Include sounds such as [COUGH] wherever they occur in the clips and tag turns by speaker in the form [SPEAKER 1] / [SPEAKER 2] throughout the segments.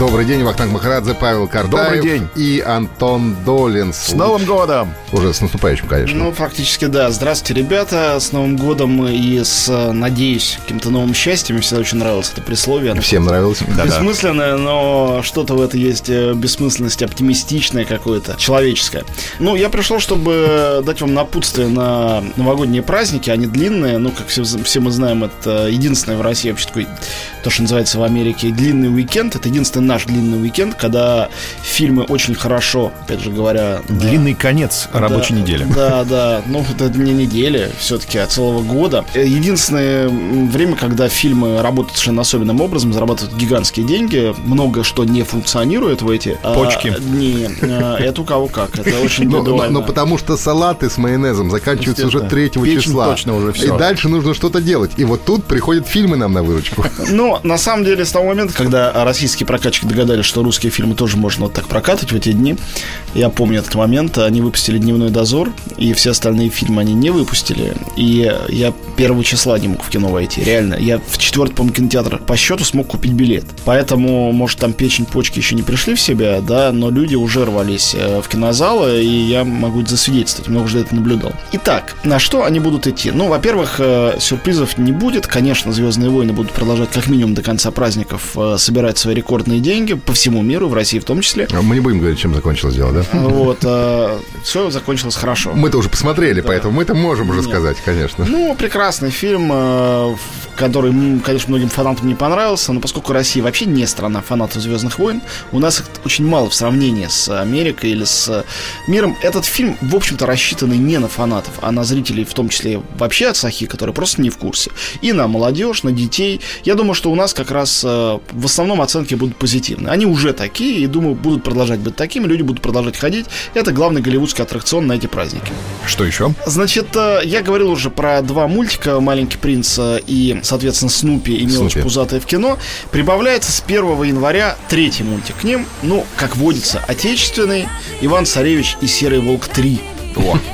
[SPEAKER 1] Добрый день, Вахтанг Махарадзе, Павел Картаев.
[SPEAKER 2] Добрый день.
[SPEAKER 1] И Антон Долин.
[SPEAKER 2] С Новым годом!
[SPEAKER 1] Уже с наступающим, конечно.
[SPEAKER 3] Ну, фактически, да. Здравствуйте, ребята. С Новым годом и с, надеюсь, каким-то новым счастьем. Мне всегда очень нравилось это присловие. Оно
[SPEAKER 1] Всем нравилось.
[SPEAKER 3] Бессмысленное, но что-то в это есть э, бессмысленность оптимистичное какое-то, человеческое. Ну, я пришел, чтобы дать вам напутствие на новогодние праздники. Они длинные, ну, как все, все мы знаем, это единственное в России вообще такой, то, что называется в Америке, длинный уикенд. Это единственный наш длинный уикенд, когда фильмы очень хорошо, опять же говоря...
[SPEAKER 2] Длинный конец рабочей
[SPEAKER 3] да,
[SPEAKER 2] недели.
[SPEAKER 3] Да, да. Ну, это не недели, все-таки, а целого года. Единственное время, когда фильмы работают совершенно особенным образом, зарабатывают гигантские деньги, много что не функционирует в эти... а,
[SPEAKER 2] Почки.
[SPEAKER 3] не, а, это у кого как. Это очень
[SPEAKER 1] Но, но-
[SPEAKER 3] индивидуально.
[SPEAKER 1] но потому что салаты с майонезом заканчиваются уже
[SPEAKER 2] Естественно.
[SPEAKER 1] 3
[SPEAKER 2] Печень
[SPEAKER 1] числа.
[SPEAKER 2] точно уже всё.
[SPEAKER 1] И дальше нужно что-то делать. И вот тут приходят фильмы нам на выручку.
[SPEAKER 3] Но на самом деле с того момента, когда российские прокатчики догадались, что русские фильмы тоже можно вот так прокатывать в эти дни, я помню этот момент, они выпустили «Дневной дозор», и все остальные фильмы они не выпустили, и я первого числа не мог в кино войти, реально. Я в четвертый, по кинотеатр по счету смог купить билет. Поэтому, может, там печень, почки еще не пришли в себя, да, но люди уже рвались э, в кинозалы, и я могу засвидетельствовать, много уже это наблюдал. Итак, на что они будут идти? Ну, во-первых, э, сюрпризов не будет. Конечно, Звездные войны будут продолжать как минимум до конца праздников э, собирать свои рекордные деньги по всему миру, в России в том числе.
[SPEAKER 1] Мы не будем говорить, чем закончилось дело, да?
[SPEAKER 3] Вот, все закончилось хорошо.
[SPEAKER 1] Мы-то уже посмотрели, поэтому мы-то можем уже
[SPEAKER 3] Нет.
[SPEAKER 1] сказать, конечно.
[SPEAKER 3] Ну, прекрасный фильм, э, который, конечно, многим фанатам не понравился, но поскольку Россия вообще не страна фанатов Звездных войн, у нас их очень мало в сравнении с Америкой или с миром. Этот фильм, в общем-то, рассчитанный не на фанатов, а на зрителей, в том числе вообще от Сахи, которые просто не в курсе. И на молодежь, на детей. Я думаю, что у нас как раз э, в основном оценки будут позитивные. Они уже такие, и думаю, будут продолжать быть такими, люди будут продолжать ходить. Это главный голливудский аттракцион на эти праздники.
[SPEAKER 2] Что еще?
[SPEAKER 3] Значит, э, я говорил уже про два мультика «Маленький принц» э, и, соответственно, «Снупи» и «Мелочь
[SPEAKER 1] «Снупи».
[SPEAKER 3] пузатая в кино». Прибавляется с 1 января третий мультик к ним. Ну, как водится, отечественный «Иван Царевич и Серый Волк 3».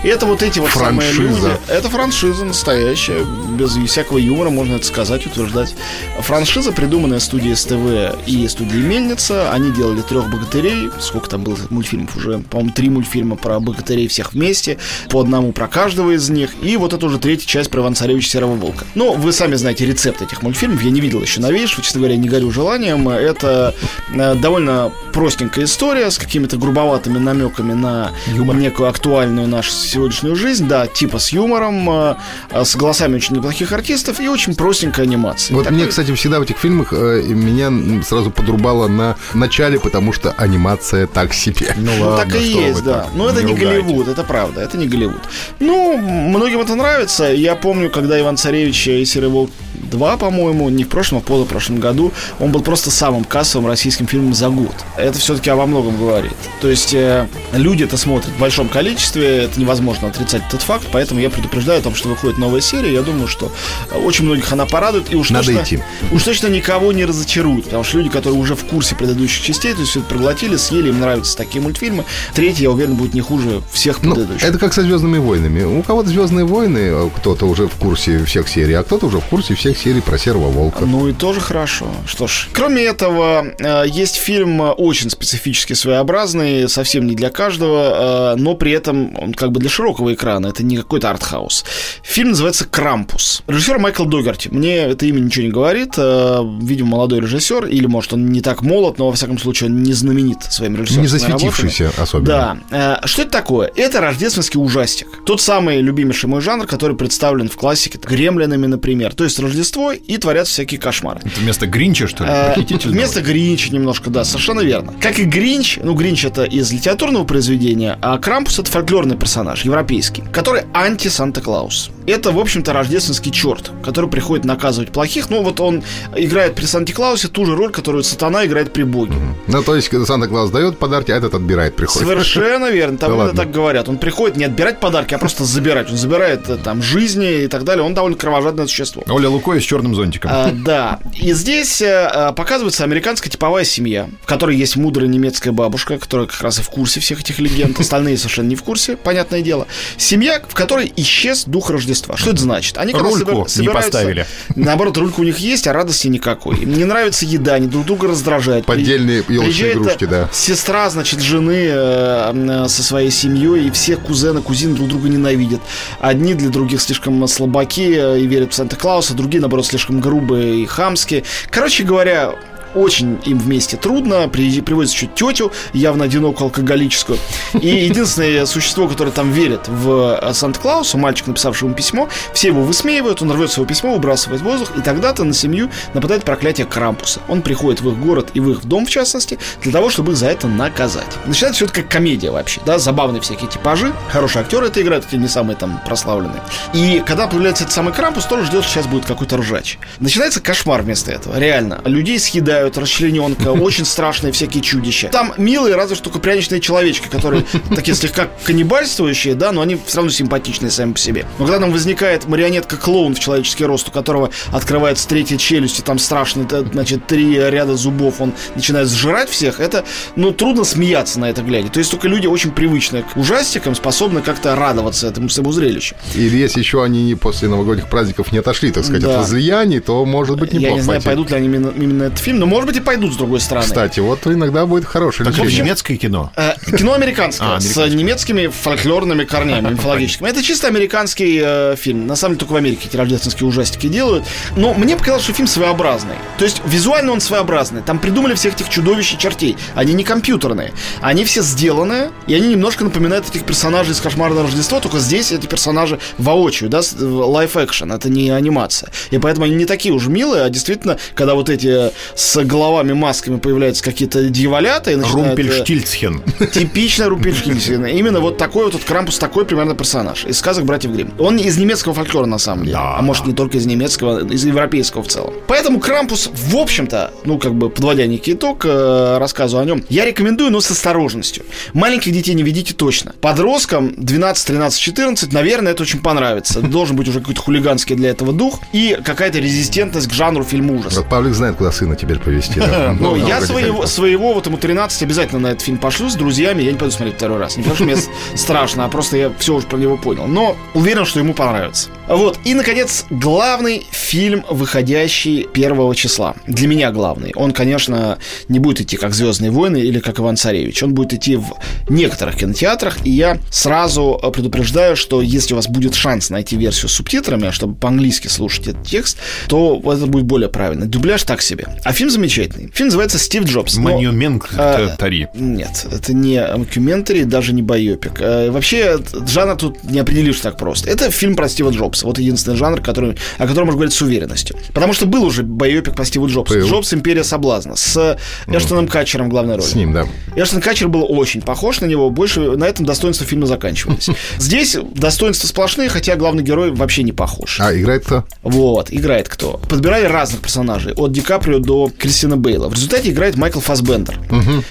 [SPEAKER 3] И это вот эти вот самые
[SPEAKER 1] Франшиза.
[SPEAKER 3] люди. Это франшиза настоящая, без всякого юмора, можно это сказать, утверждать. Франшиза, придуманная студией СТВ и студией Мельница. Они делали трех богатырей. Сколько там было мультфильмов уже? По-моему, три мультфильма про богатырей всех вместе. По одному про каждого из них. И вот это уже третья часть про Иван Царевича Серого Волка. Но вы сами знаете рецепт этих мультфильмов. Я не видел еще новейшего, честно говоря, не горю желанием. Это э, довольно простенькая история с какими-то грубоватыми намеками на
[SPEAKER 2] Юмор.
[SPEAKER 3] некую актуальную нашу сегодняшнюю жизнь, да, типа с юмором, э, с голосами очень неплохих артистов и очень простенькая анимация.
[SPEAKER 1] Вот
[SPEAKER 3] Такой-
[SPEAKER 1] мне, кстати, всегда в этих фильмах э, меня сразу подрубало на начале, потому что анимация так себе.
[SPEAKER 2] Ну,
[SPEAKER 3] Ну,
[SPEAKER 2] ладно,
[SPEAKER 3] так и есть,
[SPEAKER 2] вы
[SPEAKER 3] да.
[SPEAKER 2] так,
[SPEAKER 3] Но это не,
[SPEAKER 2] ругайте.
[SPEAKER 3] Голливуд, это правда, это не Голливуд. Ну, многим это нравится. Я помню, когда Иван Царевич и Серый Волк 2, по-моему, не в прошлом, а в позапрошлом году, он был просто самым кассовым российским фильмом за год. Это все-таки во многом говорит. То есть э, люди это смотрят в большом количестве, это невозможно отрицать этот факт, поэтому я предупреждаю о том, что выходит новая серия. Я думаю, что э, очень многих она порадует. И уж
[SPEAKER 1] Надо
[SPEAKER 3] точно,
[SPEAKER 1] идти.
[SPEAKER 3] Уж точно никого не разочарует, потому что люди, которые уже в курсе предыдущих частей, то есть все это проглотили, съели, им нравятся такие мультфильмы. Третий, я уверен, будет не хуже всех
[SPEAKER 1] Ну,
[SPEAKER 3] предыдущих.
[SPEAKER 1] это как со Звездными войнами. У кого-то Звездные войны, э, кто-то уже в курсе всех серий, а кто-то уже в курсе всех серий про Серого Волка.
[SPEAKER 3] Ну и тоже хорошо. Что ж, кроме этого, э, есть фильм э, очень специфически своеобразный, совсем не для каждого, э, но при этом он как бы для широкого экрана. Это не какой-то артхаус. Фильм называется «Крампус». Режиссер Майкл Догерти. Мне это имя ничего не говорит. Видимо, молодой режиссер, или, может, он не так молод, но, во всяком случае, он не знаменит своими режиссерскими
[SPEAKER 1] Не засветившийся
[SPEAKER 3] работами.
[SPEAKER 1] особенно.
[SPEAKER 3] Да. Что это такое? Это рождественский ужастик. Тот самый любимейший мой жанр, который представлен в классике гремлинами, например. То есть Рождество Рождество и творятся всякие кошмары.
[SPEAKER 2] Это вместо Гринча, что ли?
[SPEAKER 3] Э,
[SPEAKER 2] Похититель
[SPEAKER 3] Вместо Гринча немножко, да, совершенно верно. Как и Гринч, ну, Гринч это из литературного произведения, а Крампус это фольклорный персонаж, европейский, который анти-Санта-Клаус. Это, в общем-то, рождественский черт, который приходит наказывать плохих. Ну, вот он играет при Санте-Клаусе ту же роль, которую сатана играет при Боге.
[SPEAKER 1] Ну, то есть, когда Санта-Клаус дает подарки, а этот отбирает, приходит.
[SPEAKER 3] Совершенно верно. Там
[SPEAKER 1] Да ладно.
[SPEAKER 3] так говорят. Он приходит не отбирать подарки, а просто забирать. Он забирает э, там жизни и так далее. Он довольно кровожадное существо.
[SPEAKER 2] Оля Лукоя с черным зонтиком.
[SPEAKER 3] А, да. И здесь э, показывается американская типовая семья, в которой есть мудрая немецкая бабушка, которая как раз и в курсе всех этих легенд. [LAUGHS] Остальные совершенно не в курсе, понятное дело. Семья, в которой исчез дух Рождества. Что это значит? Они
[SPEAKER 2] Рульку
[SPEAKER 3] собира-
[SPEAKER 2] не поставили.
[SPEAKER 3] Наоборот, рулька у них есть, а радости никакой. Им не нравится еда, они друг друга раздражают.
[SPEAKER 1] Поддельные елочные игрушки, да.
[SPEAKER 3] Сестра, значит, жены э, э, со своей семьей, и все кузены, кузины друг друга ненавидят. Одни для других слишком слабаки и верят в Санта-Клауса, другие, наоборот, слишком грубые и хамские. Короче говоря, очень им вместе трудно, При- приводится еще тетю, явно одинокую алкоголическую. И единственное существо, которое там верит в э, Санта-Клауса, мальчик, написавший ему письмо, все его высмеивают, он рвет свое письмо, выбрасывает в воздух, и тогда-то на семью нападает проклятие Крампуса. Он приходит в их город и в их дом, в частности, для того, чтобы их за это наказать. Начинается все это как комедия вообще, да, забавные всякие типажи, хорошие актеры это играют, хотя не самые там прославленные. И когда появляется этот самый Крампус, тоже ждет, что сейчас будет какой-то ржач. Начинается кошмар вместо этого, реально. Людей съедают, расчлененка, очень страшные всякие чудища. Там милые, разве что только пряничные человечки, которые такие слегка каннибальствующие, да, но они все равно симпатичные сами по себе. Но когда там возникает марионетка-клоун в человеческий рост, у которого открывается третья челюсть, и там страшно, значит, три ряда зубов, он начинает сжирать всех, это, ну, трудно смеяться на это глядя. То есть только люди очень привычные к ужастикам способны как-то радоваться этому своему зрелищу.
[SPEAKER 1] Или если еще они после новогодних праздников не отошли, так сказать,
[SPEAKER 3] Да.
[SPEAKER 1] от возлияний, то может быть
[SPEAKER 3] Я
[SPEAKER 1] неплохо
[SPEAKER 3] не знаю, пойдут ли они именно, именно этот фильм, но, может быть, и пойдут с другой стороны.
[SPEAKER 1] Кстати, вот иногда будет хорошее
[SPEAKER 2] Так это
[SPEAKER 1] лечение.
[SPEAKER 2] немецкое кино.
[SPEAKER 3] Э, Кино американское,
[SPEAKER 2] А,
[SPEAKER 3] с
[SPEAKER 2] американское.
[SPEAKER 3] немецкими фольклорными корнями, [LAUGHS] мифологическими. Это чисто американский э, фильм. На самом деле только в Америке эти рождественские ужастики делают. Но мне показалось, что фильм своеобразный. То есть визуально он своеобразный. Там придумали всех этих чудовищ и чертей. Они не компьютерные. Они все сделаны, и они немножко напоминают этих персонажей из «Кошмара на Рождество», только здесь эти персонажи воочию, да, лайф экшен это не анимация. И поэтому они не такие уж милые, а действительно, когда вот эти с головами, масками появляются какие-то дьяволята и начинают... э,
[SPEAKER 2] Румпельштильцхен.
[SPEAKER 3] Типично Рупельштильцхен. Именно вот такой вот Крампус, такой примерно персонаж из сказок братьев Гримм. Он из немецкого фольклора, на самом деле.
[SPEAKER 2] Да.
[SPEAKER 3] А может, не только из немецкого, из европейского в целом. Поэтому Крампус, в общем-то, ну, как бы подводя некий итог э, рассказу о нем, я рекомендую, но с осторожностью. Маленьких детей не ведите точно. Подросткам 12, 13, 14, наверное, это очень понравится. Должен быть уже какой-то хулиганский для этого дух и какая-то резистентность к жанру фильма ужаса.
[SPEAKER 1] Вот Павлик знает, куда сына теперь повезти. да. [LAUGHS]
[SPEAKER 3] Ну,
[SPEAKER 1] Ну,
[SPEAKER 3] я своего, вот ему 13, обязательно на этот фильм пошлю с друзьями. Я не пойду смотреть второй раз. Не потому, что мне [LAUGHS] страшно, а просто я все уже про него понял. Но уверен, что ему понравится. Вот. И, наконец, главный фильм, выходящий 1 числа. Для меня главный. Он, конечно, не будет идти как «Звездные войны» или как «Иван Царевич». Он будет идти в некоторых кинотеатрах. И я сразу э, предупреждаю, что если у вас будет шанс найти версию с субтитрами, чтобы по-английски слушать этот текст, то это будет более правильно. Дубляж так себе. А фильм замечательный. Фильм называется «Стив Джобс». Но-
[SPEAKER 2] Mockumen
[SPEAKER 3] А,
[SPEAKER 2] tary.
[SPEAKER 3] нет, это не мокюментари, даже не байопик. Э, Вообще, жанр тут не определишь так просто. Это фильм про Стива Джобса. Вот единственный жанр, который, о котором можно говорить с уверенностью. Потому что был уже байопик по Стиву Джобсу.
[SPEAKER 1] Был.
[SPEAKER 3] Джобс «Империя соблазна» с Эштоном Катчером в главной роли.
[SPEAKER 1] С ним, да.
[SPEAKER 3] Эштон Катчер был очень похож на него, больше на этом достоинства фильма заканчивались. [LAUGHS] Здесь достоинства сплошные, хотя главный герой вообще не похож.
[SPEAKER 1] А играет кто?
[SPEAKER 3] Вот, играет кто? Подбирали разных персонажей, от Ди Каприо до Кристина Бейла. В результате играет Майкл Фасбендер.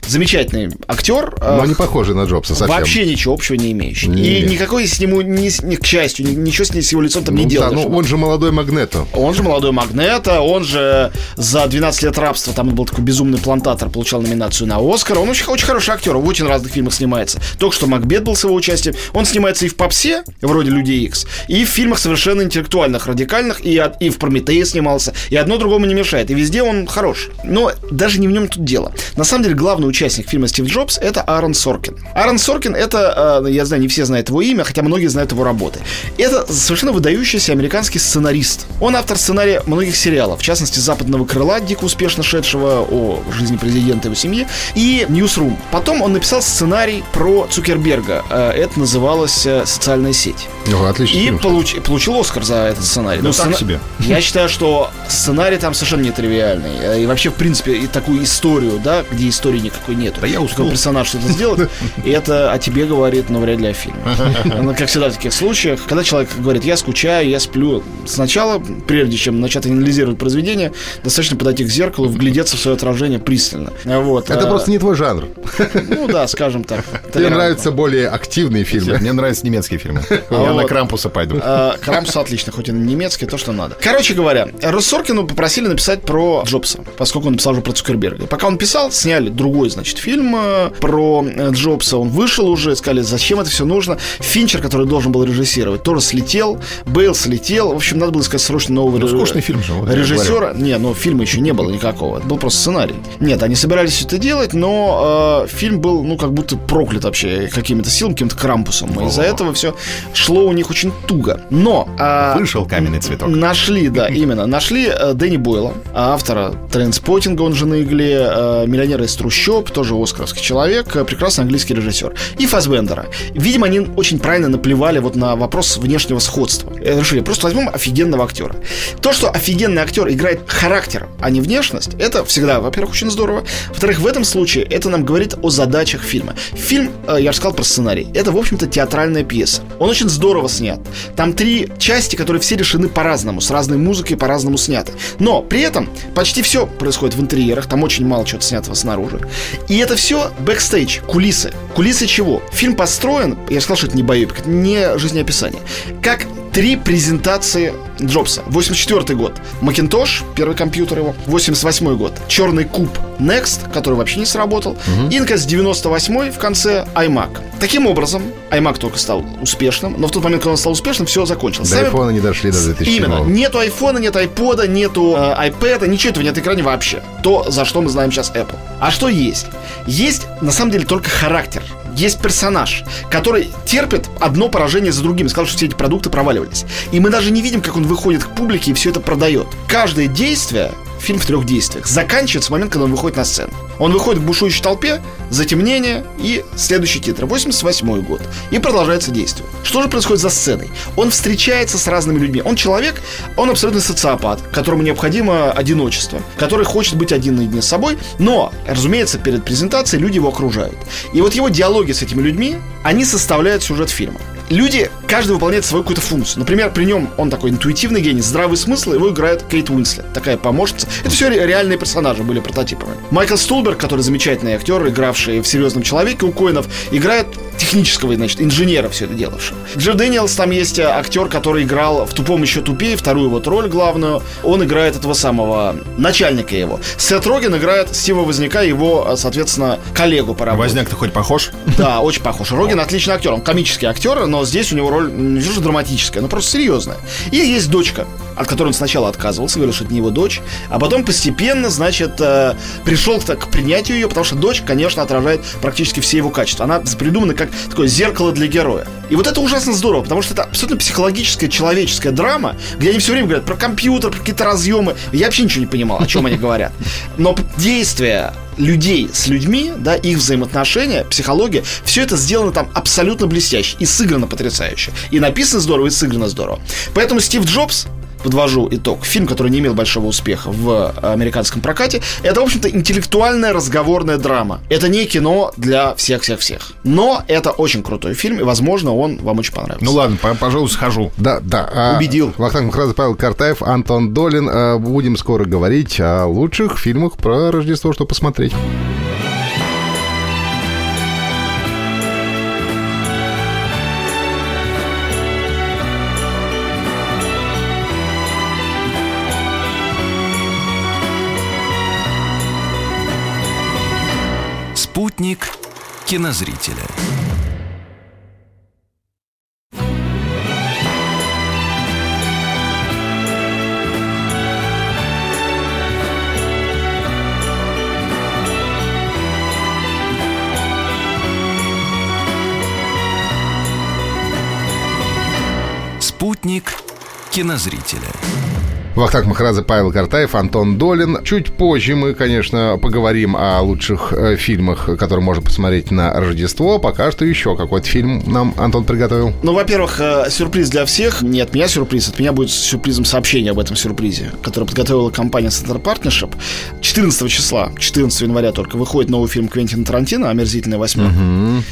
[SPEAKER 3] Замечательный актер.
[SPEAKER 1] Но
[SPEAKER 3] э,
[SPEAKER 1] они похожи на Джобса совсем.
[SPEAKER 3] Вообще ничего общего не имеющий.
[SPEAKER 1] Не.
[SPEAKER 3] И никакой с нему, ни, ни к счастью, ни- ничего с, ним- с его лицом там не
[SPEAKER 1] Ну, да, ну он же молодой Магнето.
[SPEAKER 3] Он же молодой Магнета, он же за 12 лет рабства, там был такой безумный плантатор, получал номинацию на Оскар. Он очень, очень хороший актер, в очень разных фильмах снимается. Только что Макбет был с его участием. Он снимается и в «Попсе», вроде «Людей Икс», и в фильмах совершенно интеллектуальных, радикальных, и, от- и в «Прометее» снимался, и одно другому не мешает. И везде он хорош. Но даже не в нем тут дело. На самом деле, главный участник фильма «Стив Джобс» — это Аарон Соркин. Аарон Соркин — это, э, я знаю, не все знают его имя, хотя многие знают его работы. Это совершенно выдающийся американский сценарист. Он автор сценария многих сериалов, в частности, «Западного крыла», дико успешно шедшего о жизни президента и его семьи, и «Ньюсрум». Потом он написал сценарий про Цукерберга. Э, Это называлось э, «Социальная сеть».
[SPEAKER 1] Ну, отличный
[SPEAKER 3] И получ- получил Оскар за этот сценарий.
[SPEAKER 2] Ну, так
[SPEAKER 3] сцена-
[SPEAKER 2] себе.
[SPEAKER 3] Я считаю, что сценарий там совершенно нетривиальный. Э, И вообще, в принципе, и такую историю, да, где истории никакой нет.
[SPEAKER 2] Да я уснул.
[SPEAKER 3] персонаж что-то сделает, [LAUGHS] и это о тебе говорит, но вряд ли о фильме. [LAUGHS] Ну, Как всегда в таких случаях, когда человек говорит, я скучаю, я сплю. Сначала, прежде чем начать анализировать произведение, достаточно подойти к зеркалу, вглядеться в свое отражение пристально. Вот.
[SPEAKER 1] Это
[SPEAKER 3] А,
[SPEAKER 1] просто не твой жанр.
[SPEAKER 3] Ну да, скажем так. Толерантно.
[SPEAKER 1] нравятся более активные фильмы.
[SPEAKER 2] Мне нравятся немецкие фильмы. Я
[SPEAKER 3] вот.
[SPEAKER 2] на Крампуса пойду.
[SPEAKER 3] А, Крампус отлично, хоть и на немецкий, то, что надо. Короче говоря, Руссоркину попросили написать про Джобса, поскольку он написал уже про Цукерберга. Пока он писал, сняли другой, значит, фильм э, про э, Джобса. Он вышел уже, сказали, зачем это все нужно. Финчер, который должен был режиссировать, тоже слетел. Бейл слетел. В общем, надо было искать срочно нового
[SPEAKER 2] Ну, скучный фильм же, вот
[SPEAKER 3] режиссера. Не, ну фильма еще не было никакого. Это был просто сценарий. Нет, они собирались это делать, но э, фильм был, ну, как будто проклят вообще какими-то силами, каким-то крампусом. И из-за этого все шло у них очень туго. Но а,
[SPEAKER 2] Вышел каменный цветок.
[SPEAKER 3] Нашли, да, [LAUGHS] именно. Нашли э, Дэнни Бойла, автора Трендспотинга, он же на игле, э, миллионера из трущоб, тоже оскаровский человек, э, прекрасный английский режиссер. И Фасбендера. Видимо, они очень правильно наплевали вот на вопрос внешнего сходства. Э, Решили, просто возьмем офигенного актера. То, что офигенный актер играет характер, а не внешность, это всегда, во-первых, очень здорово. Во-вторых, в этом случае это нам говорит о задачах фильма. Фильм, э, я же сказал про сценарий, это, в общем-то, театральная пьеса. Он очень здорово снят. Там три части, которые все решены по-разному, с разной музыкой, по-разному сняты. Но при этом почти все происходит в интерьерах, там очень мало чего снятого снаружи. И это все бэкстейдж, кулисы. Кулисы чего? Фильм построен, я сказал, что это не байопик, это не жизнеописание, как три презентации Джобса. 84 год. Макинтош, первый компьютер его. 88 год. Черный куб Next, который вообще не сработал. Наконец, 98 в конце iMac. Таким образом, iMac только стал успешным, но в тот момент, когда он стал успешным, все закончилось.
[SPEAKER 1] До
[SPEAKER 3] Сами-
[SPEAKER 1] айфона не дошли до 2007
[SPEAKER 3] Именно. Нету айфона, нет айпода, нету э, iPad, ничего этого нет на экране вообще. То, за что мы знаем сейчас Apple. А что есть? Есть, на самом деле, только характер. Есть персонаж, который терпит одно поражение за другим. Сказал, что все эти продукты проваливались. И мы даже не видим, как он выходит к публике и все это продает. Каждое действие фильм в трех действиях. Заканчивается в момент, когда он выходит на сцену. Он выходит к бушующей толпе, затемнение и следующий титр. 88 год. И продолжается действие. Что же происходит за сценой? Он встречается с разными людьми. Он человек, он абсолютно социопат, которому необходимо одиночество, который хочет быть один наедине с собой, но, разумеется, перед презентацией люди его окружают. И вот его диалоги с этими людьми, они составляют сюжет фильма. Люди, каждый выполняет свою какую-то функцию. Например, при нем он такой интуитивный гений, здравый смысл, его играет Кейт Уинслет, такая помощница. Это все ре- реальные персонажи были прототипами. Майкл Стулберг, который замечательный актер, игравший в «Серьезном человеке» у Коинов, играет технического, значит, инженера все это делавшего. Джефф Дэниелс, там есть э, актер, который играл в «Тупом еще тупее», вторую вот роль главную. Он играет этого самого начальника его. Сет Роген играет Стива Возняка, его, э, соответственно, коллегу по работе.
[SPEAKER 2] Возняк-то хоть похож?
[SPEAKER 3] Да, очень похож. Рогин отличный актер, он комический актер, но здесь у него роль не что драматическая, но просто серьезная. И есть дочка, от которой он сначала отказывался, говорил, что это не его дочь, а потом постепенно, значит, э, пришел к, к принятию ее, потому что дочь, конечно, отражает практически все его качества. Она придумана как такое зеркало для героя. И вот это ужасно здорово, потому что это абсолютно психологическая, человеческая драма, где они все время говорят про компьютер, про какие-то разъемы. Я вообще ничего не понимал, о чем они говорят. Но действия людей с людьми, да, их взаимоотношения, психология, все это сделано там абсолютно блестяще и сыграно потрясающе. И написано здорово, и сыграно здорово. Поэтому Стив Джобс подвожу итог. Фильм, который не имел большого успеха в американском прокате, это, в общем-то, интеллектуальная разговорная драма. Это не кино для всех-всех-всех. Но это очень крутой фильм, и, возможно, он вам очень понравится.
[SPEAKER 2] Ну ладно, по- пожалуй, схожу.
[SPEAKER 1] Да, да. а,
[SPEAKER 2] Убедил.
[SPEAKER 1] Вахтанг Махрадзе, Павел Картаев, Антон Долин. А, Будем скоро говорить о лучших фильмах про Рождество, что посмотреть.
[SPEAKER 4] Спутник кинозрителя. Спутник кинозрителя.
[SPEAKER 1] Вахтанг Махарадзе, Павел Картаев, Антон Долин. Чуть позже мы, конечно, поговорим о лучших э, фильмах, которые можно посмотреть на Рождество. Пока что еще какой-то фильм нам Антон приготовил.
[SPEAKER 3] Ну, во-первых, э, сюрприз для всех. Не от меня сюрприз, от меня будет сюрпризом сообщение об этом сюрпризе, которое подготовила компания Center Partnership. 14 числа, 14 января только, выходит новый фильм Квентина Тарантино «Омерзительная восьмерка».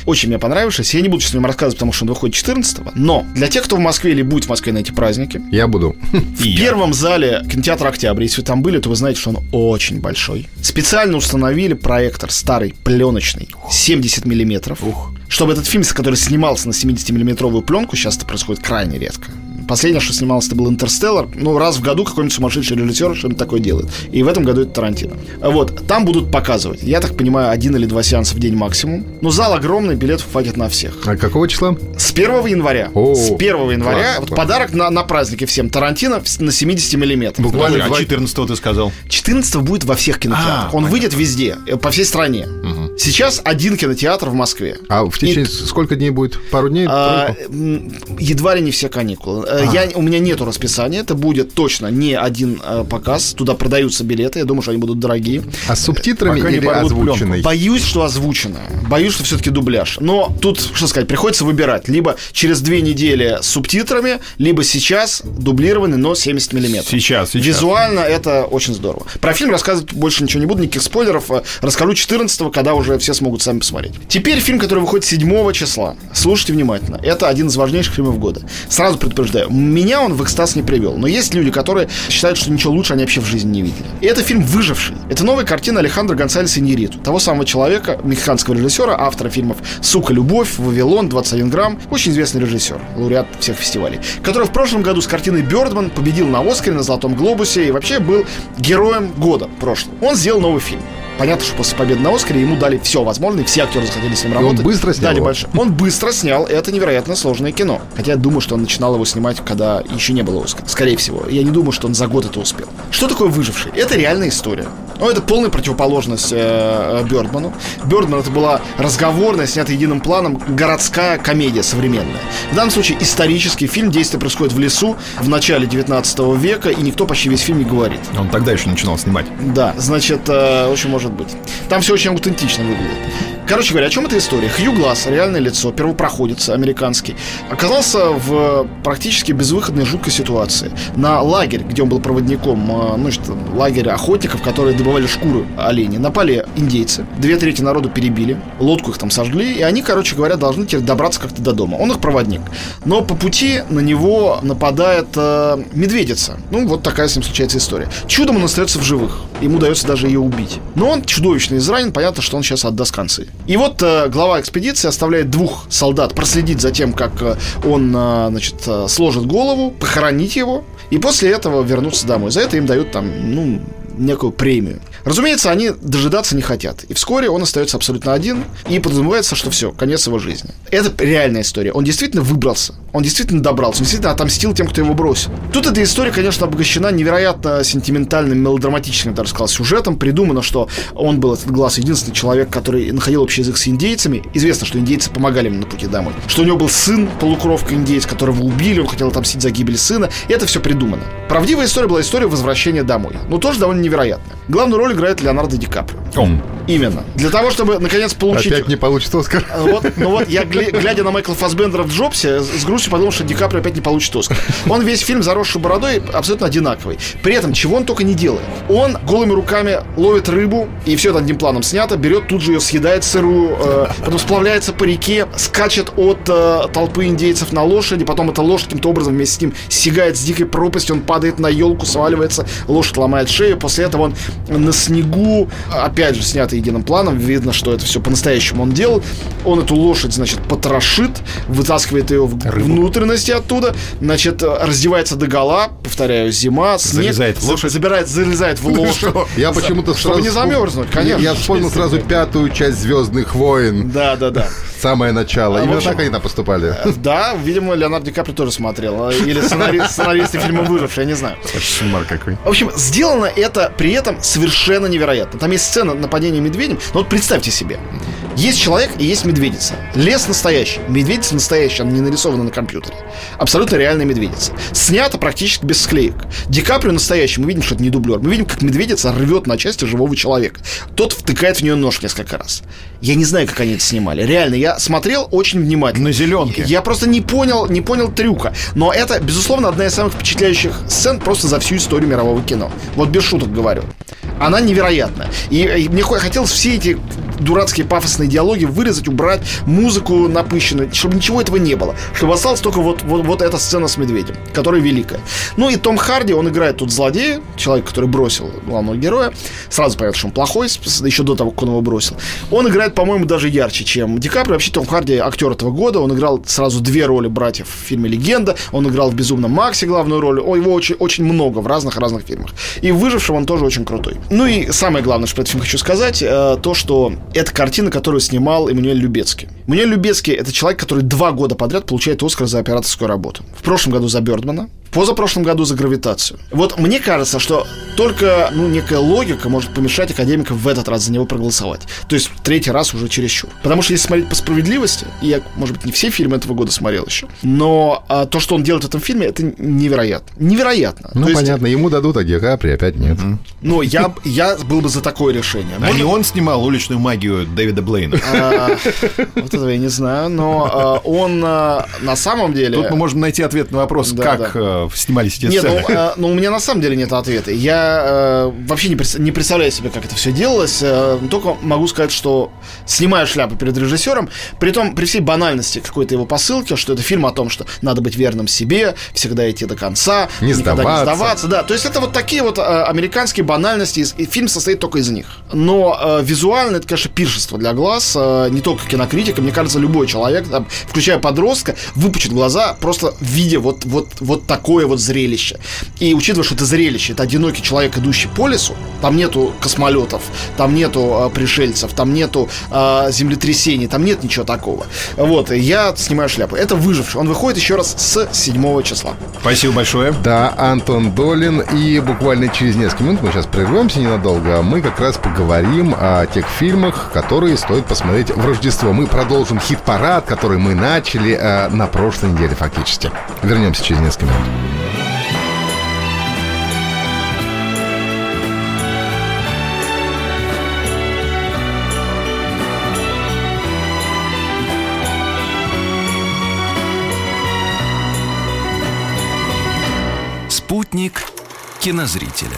[SPEAKER 3] Очень мне понравившийся. Я не буду сейчас о нем рассказывать, потому что он выходит 14 Но для тех, кто в Москве или будет в Москве на эти праздники,
[SPEAKER 1] Я буду.
[SPEAKER 3] в [LAUGHS] первом зале кинотеатра «Октябрь», если вы там были, то вы знаете, что он очень большой. Специально установили проектор старый, пленочный, 70 миллиметров. Чтобы этот фильм, который снимался на 70-миллиметровую пленку, сейчас это происходит крайне редко. Последнее, что снималось, это был «Интерстеллар». Ну, раз в году какой-нибудь сумасшедший режиссер что-нибудь такое делает. И в этом году это Тарантино. Вот, там будут показывать. Я так понимаю, один или два сеанса в день максимум. Но зал огромный, билетов хватит на всех.
[SPEAKER 1] А какого числа?
[SPEAKER 3] С 1 января.
[SPEAKER 1] О,
[SPEAKER 3] с 1 января.
[SPEAKER 1] класс,
[SPEAKER 3] вот
[SPEAKER 1] класс.
[SPEAKER 3] подарок на, на праздники всем. Тарантино на 70 миллиметров.
[SPEAKER 1] Буквально
[SPEAKER 2] А
[SPEAKER 1] два-
[SPEAKER 2] 14 ты сказал.
[SPEAKER 3] 14 будет во всех кинотеатрах.
[SPEAKER 2] А,
[SPEAKER 3] Он выйдет везде, э, по всей стране. Сейчас один кинотеатр в Москве.
[SPEAKER 1] А в течение сколько дней будет? Пару дней?
[SPEAKER 3] А, едва ли не все каникулы. Э, Я, у меня нету расписания. Это будет точно не один э, показ. Туда продаются билеты. Я думаю, что они будут дорогие.
[SPEAKER 1] А с субтитрами
[SPEAKER 2] пока
[SPEAKER 1] или озвученной?
[SPEAKER 3] Боюсь, что озвучено. Боюсь, что все-таки дубляж. Но тут, что сказать, приходится выбирать. Либо через две недели с субтитрами, либо сейчас дублированный, но 70 миллиметров.
[SPEAKER 2] Сейчас, сейчас.
[SPEAKER 3] Визуально это очень здорово. Про фильм рассказывать больше ничего не буду, никаких спойлеров. Э, Расскажу 14 когда уже все смогут сами посмотреть. Теперь фильм, который выходит 7 числа. Слушайте внимательно. Это один из важнейших фильмов года. Сразу предупреждаю, меня он в экстаз не привел. Но есть люди, которые считают, что ничего лучше они вообще в жизни не видели. И это фильм «Выживший». Это новая картина Алехандро Гонсалеса Иньериту, того самого человека, мексиканского режиссера, автора фильмов «Сука, любовь», «Вавилон», «21 грамм». Очень известный режиссер, лауреат всех фестивалей, который в прошлом году с картиной «Бёрдман» победил на «Оскаре», на «Золотом глобусе» и вообще был героем года прошлого. Он сделал новый фильм. Понятно, что после победы на Оскаре ему дали все возможное, и все актеры захотели с ним
[SPEAKER 1] он
[SPEAKER 3] работать.
[SPEAKER 1] быстро снял
[SPEAKER 3] Дали
[SPEAKER 1] его?
[SPEAKER 3] больше. Он быстро снял, это невероятно сложное кино. Хотя я думаю, что он начинал его снимать, когда еще не было Оскара. Скорее всего. Я не думаю, что он за год это успел. Что такое «Выживший»? Это реальная история. Ну, это полная противоположность э, э, Бёрдману. Бёрдман это была разговорная, снятая единым планом, городская комедия современная. В данном случае исторический фильм, действие происходит в лесу в начале 19 века, и никто почти весь фильм не говорит.
[SPEAKER 2] Он тогда еще начинал снимать.
[SPEAKER 3] Да, значит, э, очень может быть. Там все очень аутентично выглядит. Короче говоря, о чем эта история? Хью Гласс, реальное лицо, первопроходец американский, оказался в практически безвыходной жуткой ситуации. На лагерь, где он был проводником, э, ну, что, лагерь охотников, которые добывали шкуры оленей, напали индейцы. Две трети народу перебили, лодку их там сожгли, и они, короче говоря, должны теперь добраться как-то до дома. Он их проводник. Но по пути на него нападает э, медведица. Ну, вот такая с ним случается история. Чудом он остается в живых. Ему удается даже ее убить. Но он чудовищно изранен, понятно, что он сейчас отдаст концы. И вот э, глава экспедиции оставляет двух солдат проследить за тем, как э, он, э, значит, э, сложит голову, похоронить его, и после этого вернуться домой. За это им дают там, ну, некую премию. Разумеется, они дожидаться не хотят. И вскоре он остается абсолютно один, и подразумевается, что все, конец его жизни. Это реальная история. Он действительно выбрался. Он действительно добрался. Он действительно отомстил тем, кто его бросил. Тут эта история, конечно, обогащена невероятно сентиментальным, мелодраматическим, я даже сказал, сюжетом. Придумано, что он был, этот глаз, единственный человек, который находил общий язык с индейцами. Известно, что индейцы помогали ему на пути домой. Что у него был сын, полукровка индейец, которого убили, он хотел отомстить за гибель сына. И это все придумано. Правдивая история была история возвращения домой. Но тоже довольно невероятная. Главную роль играет Леонардо Ди Каприо. Именно. Для того, чтобы, наконец, получить...
[SPEAKER 1] Опять не получит Оскар.
[SPEAKER 3] А Вот, ну вот я, гля- глядя на Майкла Фассбендера в Джобсе, с грустью подумал, что Ди Каприо опять не получит Оскар. Он весь фильм заросший бородой абсолютно одинаковый. При этом, чего он только не делает. Он голыми руками ловит рыбу, и все это одним планом снято, берет, тут же ее съедает сырую, э, потом сплавляется по реке, скачет от э, толпы индейцев на лошади, потом эта лошадь каким-то образом вместе с ним сигает с дикой пропасти, он падает на елку, сваливается, лошадь ломает шею, после этого он на снегу, опять же, снято единым планом, видно, что это все по-настоящему он делал, он эту лошадь, значит, потрошит, вытаскивает ее в внутренности оттуда, значит, раздевается до гола, повторяю, зима, снег,
[SPEAKER 2] Залезает в лошадь.
[SPEAKER 3] забирает, залезает в лошадь.
[SPEAKER 1] Я почему-то
[SPEAKER 3] Чтобы
[SPEAKER 1] сразу...
[SPEAKER 3] не
[SPEAKER 1] вспом-
[SPEAKER 3] замерзнуть, конечно.
[SPEAKER 1] Я вспомнил сразу пятую часть «Звездных войн».
[SPEAKER 3] Да, да, да.
[SPEAKER 1] Самое начало.
[SPEAKER 3] А,
[SPEAKER 1] Именно
[SPEAKER 3] общем-
[SPEAKER 1] так они там поступали.
[SPEAKER 3] Да, видимо, Леонардо Ди Каприо тоже смотрел. а, Или сценари- [LAUGHS] сценаристы фильма «Выживший», я не знаю.
[SPEAKER 2] Кошмар какой.
[SPEAKER 3] В общем, сделано это при этом совершенно невероятно. Там есть сцена нападения медведем. Но вот представьте себе. Есть человек и есть медведица. Лес настоящий. Медведица настоящая, она не нарисована на компьютере. Абсолютно реальная медведица. Снято практически без склеек. Ди Каприо настоящий. Мы видим, что это не дублер. Мы видим, как медведица рвет на части живого человека. Тот втыкает в нее нож несколько раз. Я не знаю, как они это снимали. Реально, я смотрел очень внимательно.
[SPEAKER 2] На зеленке.
[SPEAKER 3] Я просто не понял, не понял трюка. Но это, безусловно, одна из самых впечатляющих сцен просто за всю историю мирового кино. Вот без шуток говорю. Она невероятна. И, и мне хотелось все эти дурацкие пафосные диалоги вырезать, убрать, музыку напыщенную, чтобы ничего этого не было. Чтобы осталась только вот, вот, вот эта сцена с медведем, которая великая. Ну и Том Харди, он играет тут злодея, человек, который бросил главного героя. Сразу понятно, что он плохой, еще до того, как он его бросил. Он играет, по-моему, даже ярче, чем Ди Каприо. Вообще Том Харди актер этого года. Он играл сразу две роли братьев в фильме «Легенда». Он играл в «Безумном Максе» главную роль. Его очень, очень много в разных-разных фильмах. И в «Выжившем» он тоже очень крутой. Ну и самое главное, что про этот фильм хочу сказать, э, то, что это картина, которую снимал Эммануэль Любецкий. Эммануэль Любецкий — это человек, который два года подряд получает Оскар за операторскую работу. В прошлом году за Бёрдмана, позапрошлом году за гравитацию. Вот мне кажется, что только ну, некая логика может помешать академикам в этот раз за него проголосовать. То есть третий раз уже чересчур. Потому что если смотреть по справедливости, и я, может быть, не все фильмы этого года смотрел еще, но а, то, что он делает в этом фильме, это невероятно. Невероятно.
[SPEAKER 1] Ну,
[SPEAKER 3] то
[SPEAKER 1] понятно, есть... ему дадут, а Ди Капри опять нет.
[SPEAKER 3] Ну, я, я был бы за такое решение.
[SPEAKER 2] А не он снимал уличную магию Дэвида Блейна?
[SPEAKER 3] А, вот этого я не знаю, но а, он а, на самом деле...
[SPEAKER 2] Тут мы можем найти ответ на вопрос, как снимались эти
[SPEAKER 3] нет, сцены. Нет, ну, ну, у меня на самом деле нет ответа. Я э, вообще не, представляю себе, как это все делалось. Э, только могу сказать, что снимаю шляпу перед режиссером, при том, при всей банальности какой-то его посылки, что это фильм о том, что надо быть верным себе, всегда идти до конца,
[SPEAKER 1] не сдаваться. не
[SPEAKER 3] сдаваться. Да, то есть это вот такие вот э, американские банальности, и фильм состоит только из них. Но э, визуально это, конечно, пиршество для глаз, э, не только кинокритика. Мне кажется, любой человек, там, включая подростка, выпучит глаза, просто видя вот, вот, вот такое вот зрелище. И учитывая, что это зрелище, это одинокий человек, идущий по лесу, там нету космолетов, там нету э, пришельцев, там нету э, землетрясений, там нет ничего такого. Вот, я снимаю шляпу. Это выживший. Он выходит еще раз с 7 числа.
[SPEAKER 2] Спасибо большое.
[SPEAKER 1] Да, Антон Долин. И буквально через несколько минут мы сейчас прервемся ненадолго. Мы как раз поговорим о тех которые стоит посмотреть в Рождество. Мы продолжим хит-парад, который мы начали э, на прошлой неделе фактически. Вернемся через несколько минут.
[SPEAKER 4] Спутник кинозрителя.